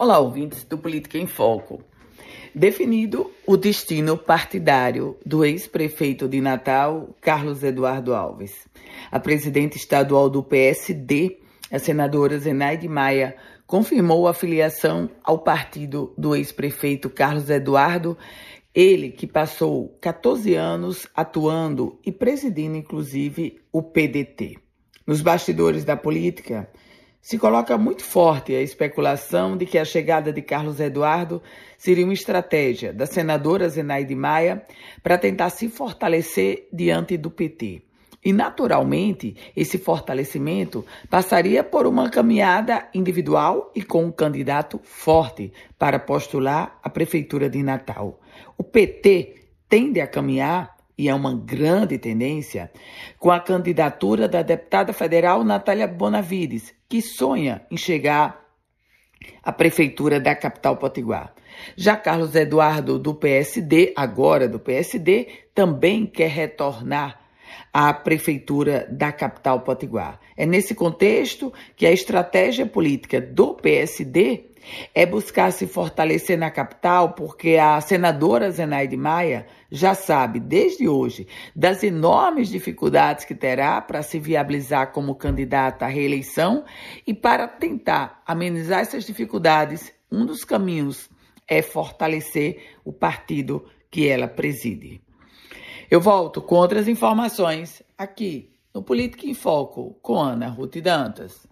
Olá, ouvintes do Política em Foco. Definido o destino partidário do ex-prefeito de Natal, Carlos Eduardo Alves. A presidente estadual do PSD, a senadora Zenaide Maia, confirmou a filiação ao partido do ex-prefeito Carlos Eduardo, ele que passou 14 anos atuando e presidindo, inclusive, o PDT. Nos bastidores da política, se coloca muito forte a especulação de que a chegada de Carlos Eduardo seria uma estratégia da senadora Zenaide Maia para tentar se fortalecer diante do PT. E, naturalmente, esse fortalecimento passaria por uma caminhada individual e com um candidato forte para postular a Prefeitura de Natal. O PT tende a caminhar e é uma grande tendência, com a candidatura da deputada federal Natália Bonavides, que sonha em chegar à prefeitura da capital potiguar. Já Carlos Eduardo, do PSD, agora do PSD, também quer retornar à prefeitura da capital potiguar. É nesse contexto que a estratégia política do PSD é buscar se fortalecer na capital, porque a senadora Zenaide Maia já sabe, desde hoje, das enormes dificuldades que terá para se viabilizar como candidata à reeleição e para tentar amenizar essas dificuldades, um dos caminhos é fortalecer o partido que ela preside. Eu volto com outras informações aqui no Política em Foco com Ana Ruth Dantas.